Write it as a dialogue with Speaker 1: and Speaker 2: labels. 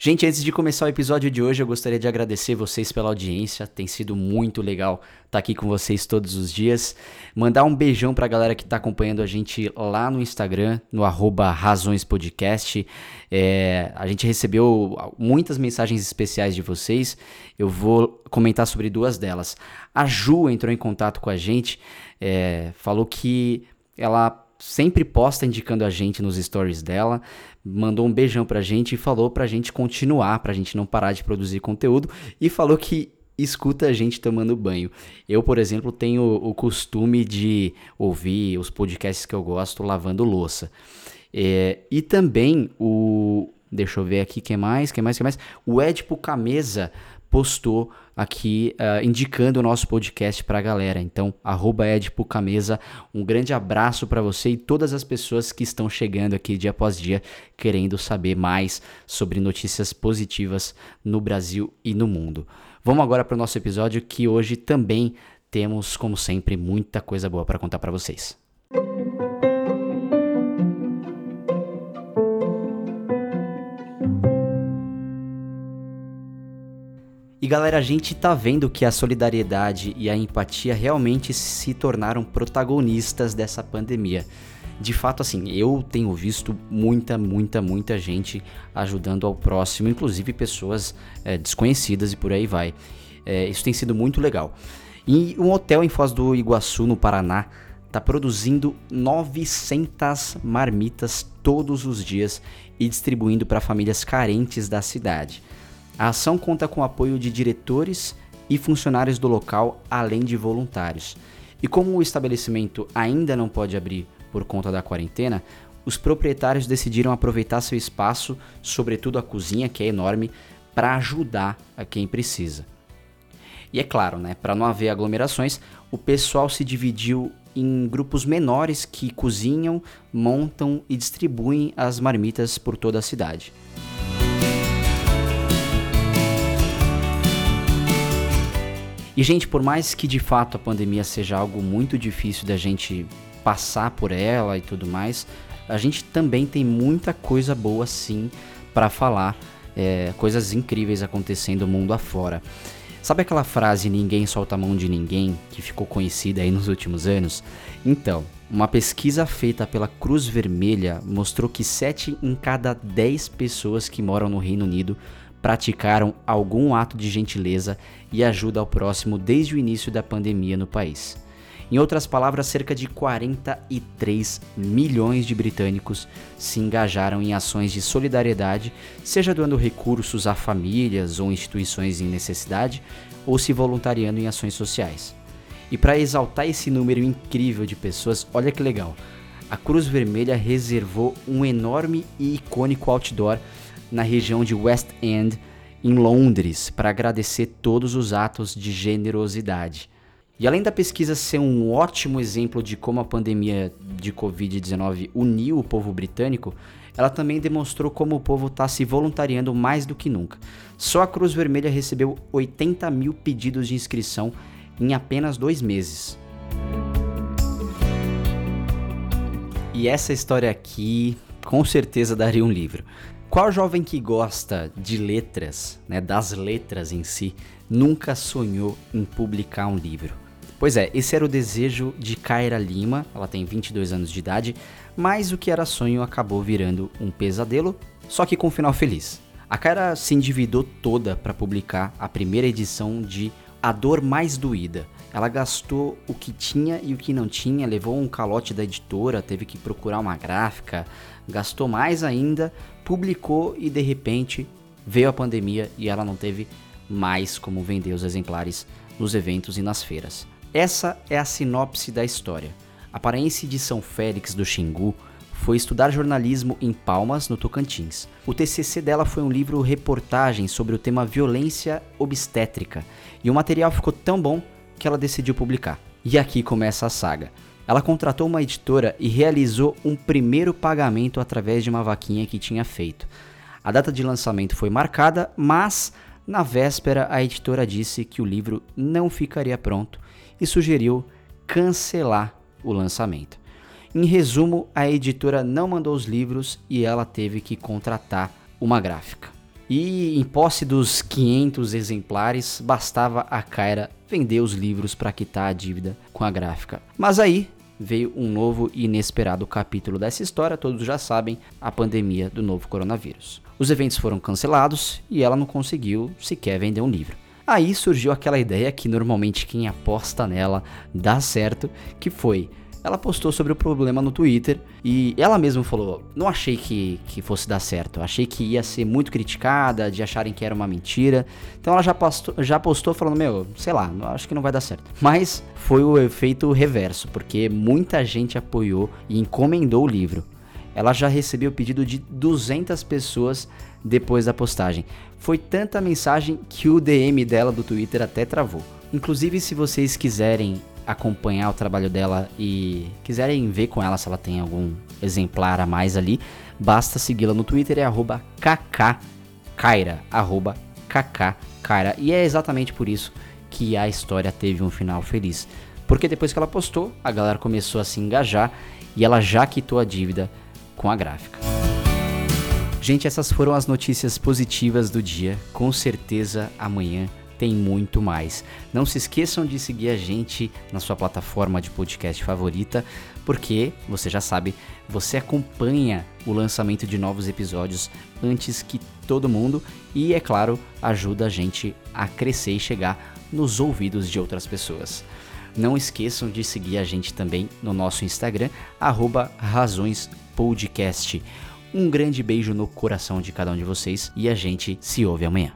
Speaker 1: Gente, antes de começar o episódio de hoje, eu gostaria de agradecer vocês pela audiência. Tem sido muito legal estar aqui com vocês todos os dias. Mandar um beijão pra galera que tá acompanhando a gente lá no Instagram, no razõespodcast. É, a gente recebeu muitas mensagens especiais de vocês. Eu vou comentar sobre duas delas. A Ju entrou em contato com a gente, é, falou que ela sempre posta indicando a gente nos stories dela, mandou um beijão pra gente e falou pra gente continuar, pra gente não parar de produzir conteúdo e falou que escuta a gente tomando banho. Eu, por exemplo, tenho o costume de ouvir os podcasts que eu gosto lavando louça. É, e também o. Deixa eu ver aqui quem mais, quem mais, quem mais. O Edipo Camesa postou aqui uh, indicando o nosso podcast para a galera. Então, arroba Camesa, um grande abraço para você e todas as pessoas que estão chegando aqui dia após dia querendo saber mais sobre notícias positivas no Brasil e no mundo. Vamos agora para o nosso episódio que hoje também temos, como sempre, muita coisa boa para contar para vocês. E galera, a gente tá vendo que a solidariedade e a empatia realmente se tornaram protagonistas dessa pandemia. De fato, assim, eu tenho visto muita, muita, muita gente ajudando ao próximo, inclusive pessoas é, desconhecidas e por aí vai. É, isso tem sido muito legal. E um hotel em Foz do Iguaçu, no Paraná, está produzindo 900 marmitas todos os dias e distribuindo para famílias carentes da cidade. A ação conta com o apoio de diretores e funcionários do local, além de voluntários. E como o estabelecimento ainda não pode abrir por conta da quarentena, os proprietários decidiram aproveitar seu espaço, sobretudo a cozinha, que é enorme, para ajudar a quem precisa. E é claro, né, para não haver aglomerações, o pessoal se dividiu em grupos menores que cozinham, montam e distribuem as marmitas por toda a cidade. E, gente, por mais que de fato a pandemia seja algo muito difícil da gente passar por ela e tudo mais, a gente também tem muita coisa boa sim para falar, é, coisas incríveis acontecendo mundo afora. Sabe aquela frase ninguém solta a mão de ninguém que ficou conhecida aí nos últimos anos? Então, uma pesquisa feita pela Cruz Vermelha mostrou que 7 em cada 10 pessoas que moram no Reino Unido praticaram algum ato de gentileza e ajuda ao próximo desde o início da pandemia no país. Em outras palavras, cerca de 43 milhões de britânicos se engajaram em ações de solidariedade, seja doando recursos a famílias ou instituições em necessidade, ou se voluntariando em ações sociais. E para exaltar esse número incrível de pessoas, olha que legal! A Cruz Vermelha reservou um enorme e icônico outdoor na região de West End, em Londres, para agradecer todos os atos de generosidade. E além da pesquisa ser um ótimo exemplo de como a pandemia de Covid-19 uniu o povo britânico, ela também demonstrou como o povo está se voluntariando mais do que nunca. Só a Cruz Vermelha recebeu 80 mil pedidos de inscrição em apenas dois meses. E essa história aqui com certeza daria um livro. Qual jovem que gosta de letras, né, das letras em si, nunca sonhou em publicar um livro? Pois é, esse era o desejo de Kaira Lima, ela tem 22 anos de idade, mas o que era sonho acabou virando um pesadelo, só que com um final feliz. A Kaira se endividou toda para publicar a primeira edição de A Dor Mais Doída. Ela gastou o que tinha e o que não tinha, levou um calote da editora, teve que procurar uma gráfica, gastou mais ainda publicou e de repente veio a pandemia e ela não teve mais como vender os exemplares nos eventos e nas feiras. Essa é a sinopse da história. A paraense de São Félix do Xingu foi estudar jornalismo em Palmas, no Tocantins. O TCC dela foi um livro reportagem sobre o tema violência obstétrica, e o material ficou tão bom que ela decidiu publicar. E aqui começa a saga. Ela contratou uma editora e realizou um primeiro pagamento através de uma vaquinha que tinha feito. A data de lançamento foi marcada, mas na véspera a editora disse que o livro não ficaria pronto e sugeriu cancelar o lançamento. Em resumo, a editora não mandou os livros e ela teve que contratar uma gráfica. E em posse dos 500 exemplares, bastava a Kyra vender os livros para quitar a dívida com a gráfica. Mas aí veio um novo e inesperado capítulo dessa história, todos já sabem, a pandemia do novo coronavírus. Os eventos foram cancelados e ela não conseguiu sequer vender um livro. Aí surgiu aquela ideia que normalmente quem aposta nela dá certo, que foi ela postou sobre o problema no Twitter e ela mesma falou: Não achei que, que fosse dar certo, achei que ia ser muito criticada, de acharem que era uma mentira. Então ela já postou, já postou falando: Meu, sei lá, acho que não vai dar certo. Mas foi o efeito reverso, porque muita gente apoiou e encomendou o livro. Ela já recebeu o pedido de 200 pessoas depois da postagem. Foi tanta mensagem que o DM dela do Twitter até travou. Inclusive, se vocês quiserem acompanhar o trabalho dela e quiserem ver com ela se ela tem algum exemplar a mais ali, basta segui-la no Twitter, é arroba kkkaira, arroba kkkaira. E é exatamente por isso que a história teve um final feliz. Porque depois que ela postou, a galera começou a se engajar e ela já quitou a dívida com a gráfica. Gente, essas foram as notícias positivas do dia. Com certeza amanhã tem muito mais. Não se esqueçam de seguir a gente na sua plataforma de podcast favorita, porque você já sabe, você acompanha o lançamento de novos episódios antes que todo mundo e, é claro, ajuda a gente a crescer e chegar nos ouvidos de outras pessoas. Não esqueçam de seguir a gente também no nosso Instagram, razõespodcast. Um grande beijo no coração de cada um de vocês e a gente se ouve amanhã.